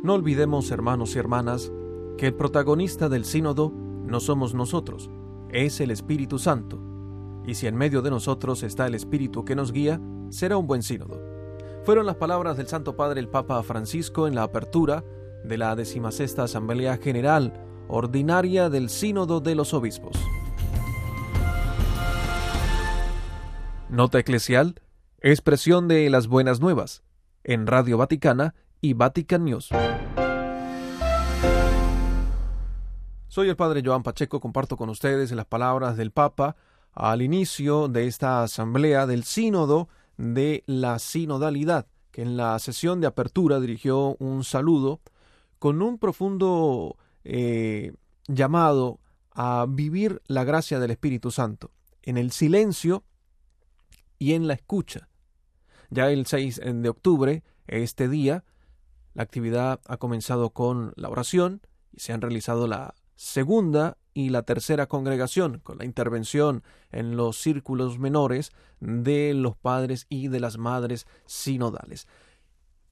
No olvidemos, hermanos y hermanas, que el protagonista del sínodo no somos nosotros, es el Espíritu Santo. Y si en medio de nosotros está el Espíritu que nos guía, será un buen sínodo. Fueron las palabras del Santo Padre el Papa Francisco en la apertura de la decimasexta Asamblea General Ordinaria del Sínodo de los Obispos. Nota Eclesial, expresión de las buenas nuevas, en Radio Vaticana y Vatican News. Soy el Padre Joan Pacheco, comparto con ustedes las palabras del Papa al inicio de esta asamblea del Sínodo de la Sinodalidad, que en la sesión de apertura dirigió un saludo con un profundo eh, llamado a vivir la gracia del Espíritu Santo, en el silencio y en la escucha. Ya el 6 de octubre, este día, la actividad ha comenzado con la oración y se han realizado la segunda y la tercera congregación, con la intervención en los círculos menores de los padres y de las madres sinodales.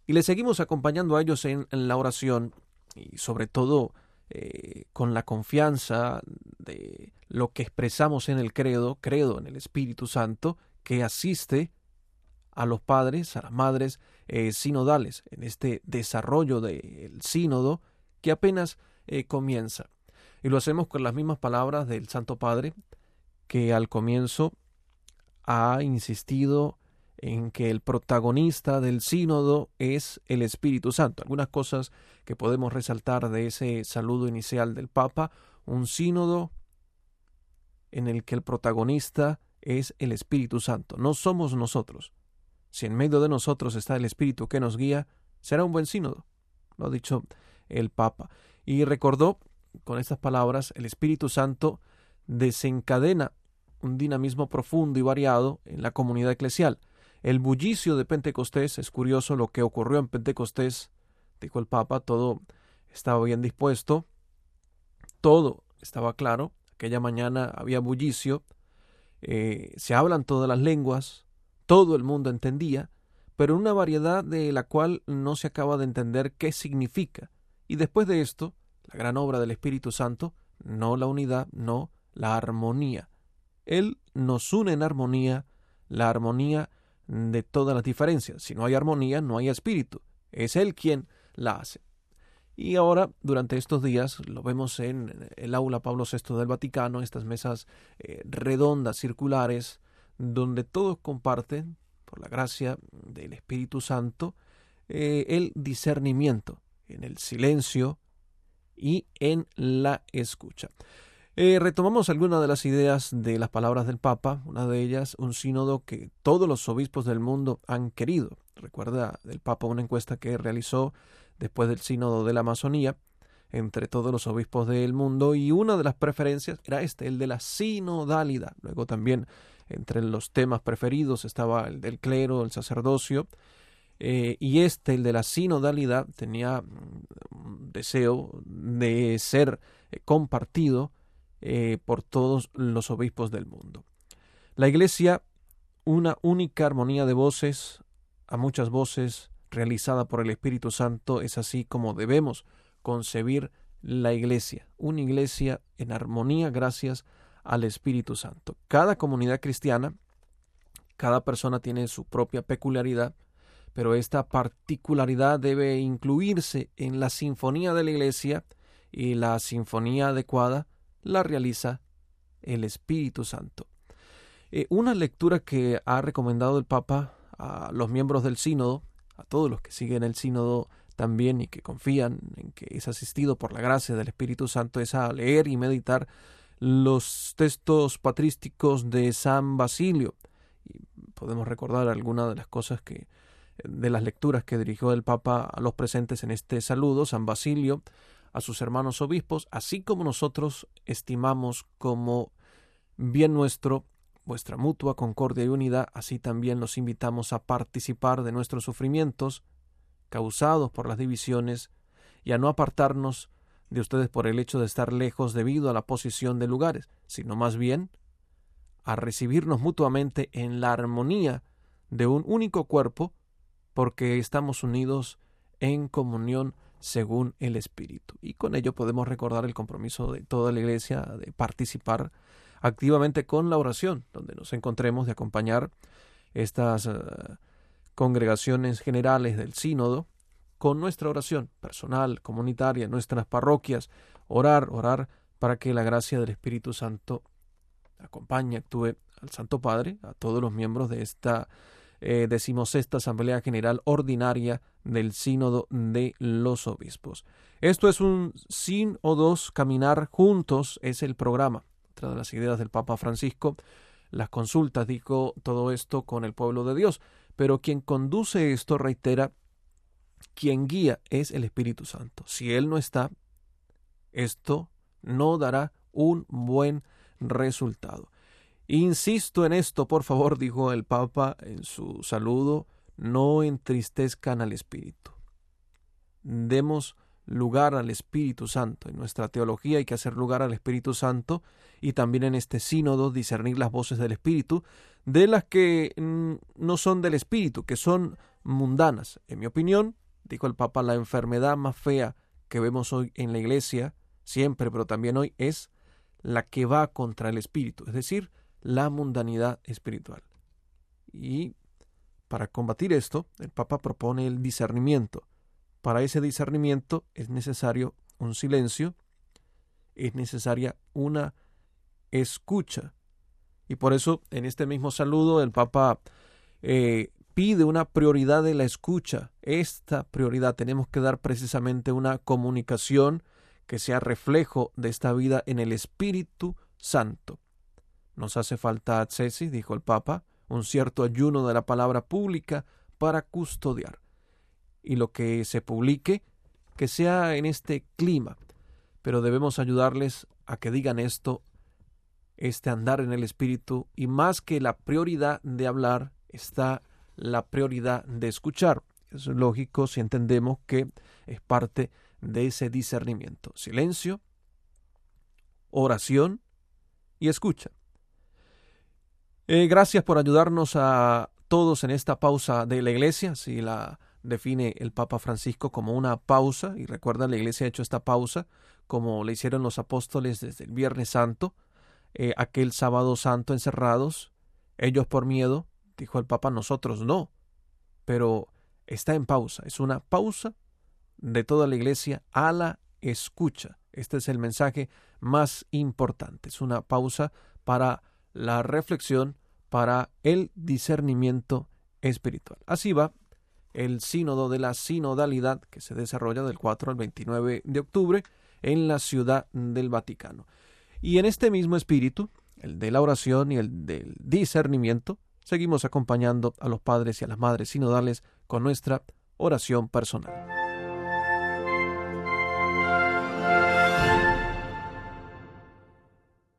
Y le seguimos acompañando a ellos en, la oración y sobre todo eh, con la confianza de lo que expresamos en el credo, credo en el Espíritu Santo, que asiste a los padres, a las madres eh, sinodales, en este desarrollo del sínodo que apenas eh, comienza. Y lo hacemos con las mismas palabras del Santo Padre, que al comienzo ha insistido en que el protagonista del sínodo es el Espíritu Santo. Algunas cosas que podemos resaltar de ese saludo inicial del Papa, un sínodo en el que el protagonista es el Espíritu Santo, no somos nosotros. Si en medio de nosotros está el Espíritu que nos guía, será un buen sínodo, lo ha dicho el Papa. Y recordó con estas palabras, el Espíritu Santo desencadena un dinamismo profundo y variado en la comunidad eclesial. El bullicio de Pentecostés, es curioso lo que ocurrió en Pentecostés, dijo el Papa, todo estaba bien dispuesto, todo estaba claro, aquella mañana había bullicio, eh, se hablan todas las lenguas, todo el mundo entendía, pero una variedad de la cual no se acaba de entender qué significa. Y después de esto, la gran obra del Espíritu Santo, no la unidad, no la armonía. Él nos une en armonía, la armonía de todas las diferencias. Si no hay armonía, no hay espíritu. Es Él quien la hace. Y ahora, durante estos días, lo vemos en el aula Pablo VI del Vaticano, estas mesas eh, redondas, circulares, donde todos comparten, por la gracia del Espíritu Santo, eh, el discernimiento en el silencio, y en la escucha. Eh, retomamos algunas de las ideas de las palabras del Papa, una de ellas un sínodo que todos los obispos del mundo han querido. Recuerda del Papa una encuesta que realizó después del sínodo de la Amazonía entre todos los obispos del mundo y una de las preferencias era este, el de la sinodalidad. Luego también entre los temas preferidos estaba el del clero, el sacerdocio, eh, y este, el de la sinodalidad, tenía un deseo de ser eh, compartido eh, por todos los obispos del mundo. La Iglesia, una única armonía de voces, a muchas voces, realizada por el Espíritu Santo, es así como debemos concebir la Iglesia, una Iglesia en armonía gracias al Espíritu Santo. Cada comunidad cristiana, cada persona tiene su propia peculiaridad, pero esta particularidad debe incluirse en la sinfonía de la Iglesia y la sinfonía adecuada la realiza el Espíritu Santo. Eh, una lectura que ha recomendado el Papa a los miembros del sínodo, a todos los que siguen el sínodo también y que confían en que es asistido por la gracia del Espíritu Santo, es a leer y meditar los textos patrísticos de San Basilio. Y podemos recordar algunas de las cosas que de las lecturas que dirigió el Papa a los presentes en este saludo, San Basilio, a sus hermanos obispos, así como nosotros estimamos como bien nuestro vuestra mutua concordia y unidad, así también los invitamos a participar de nuestros sufrimientos causados por las divisiones y a no apartarnos de ustedes por el hecho de estar lejos debido a la posición de lugares, sino más bien a recibirnos mutuamente en la armonía de un único cuerpo porque estamos unidos en comunión según el Espíritu. Y con ello podemos recordar el compromiso de toda la Iglesia de participar activamente con la oración, donde nos encontremos de acompañar estas eh, congregaciones generales del sínodo con nuestra oración personal, comunitaria, nuestras parroquias, orar, orar para que la gracia del Espíritu Santo acompañe, actúe al Santo Padre, a todos los miembros de esta eh, decimosexta Asamblea General Ordinaria del Sínodo de los Obispos. Esto es un sin o dos, caminar juntos es el programa. Otra de las ideas del Papa Francisco, las consultas, dijo todo esto con el pueblo de Dios. Pero quien conduce esto, reitera, quien guía es el Espíritu Santo. Si Él no está, esto no dará un buen resultado. Insisto en esto, por favor, dijo el Papa en su saludo, no entristezcan al Espíritu. Demos lugar al Espíritu Santo. En nuestra teología hay que hacer lugar al Espíritu Santo y también en este sínodo discernir las voces del Espíritu de las que mm, no son del Espíritu, que son mundanas. En mi opinión, dijo el Papa, la enfermedad más fea que vemos hoy en la Iglesia, siempre, pero también hoy, es la que va contra el Espíritu, es decir, la mundanidad espiritual. Y para combatir esto, el Papa propone el discernimiento. Para ese discernimiento es necesario un silencio, es necesaria una escucha. Y por eso en este mismo saludo el Papa eh, pide una prioridad de la escucha. Esta prioridad tenemos que dar precisamente una comunicación que sea reflejo de esta vida en el Espíritu Santo. Nos hace falta, Ceci, dijo el Papa, un cierto ayuno de la palabra pública para custodiar. Y lo que se publique, que sea en este clima. Pero debemos ayudarles a que digan esto, este andar en el Espíritu, y más que la prioridad de hablar, está la prioridad de escuchar. Es lógico si entendemos que es parte de ese discernimiento. Silencio, oración y escucha. Eh, gracias por ayudarnos a todos en esta pausa de la iglesia, si la define el Papa Francisco como una pausa, y recuerda, la iglesia ha hecho esta pausa como le hicieron los apóstoles desde el Viernes Santo, eh, aquel sábado santo encerrados, ellos por miedo, dijo el Papa, nosotros no, pero está en pausa, es una pausa de toda la iglesia a la escucha. Este es el mensaje más importante, es una pausa para la reflexión para el discernimiento espiritual. Así va el sínodo de la sinodalidad que se desarrolla del 4 al 29 de octubre en la ciudad del Vaticano. Y en este mismo espíritu, el de la oración y el del discernimiento, seguimos acompañando a los padres y a las madres sinodales con nuestra oración personal.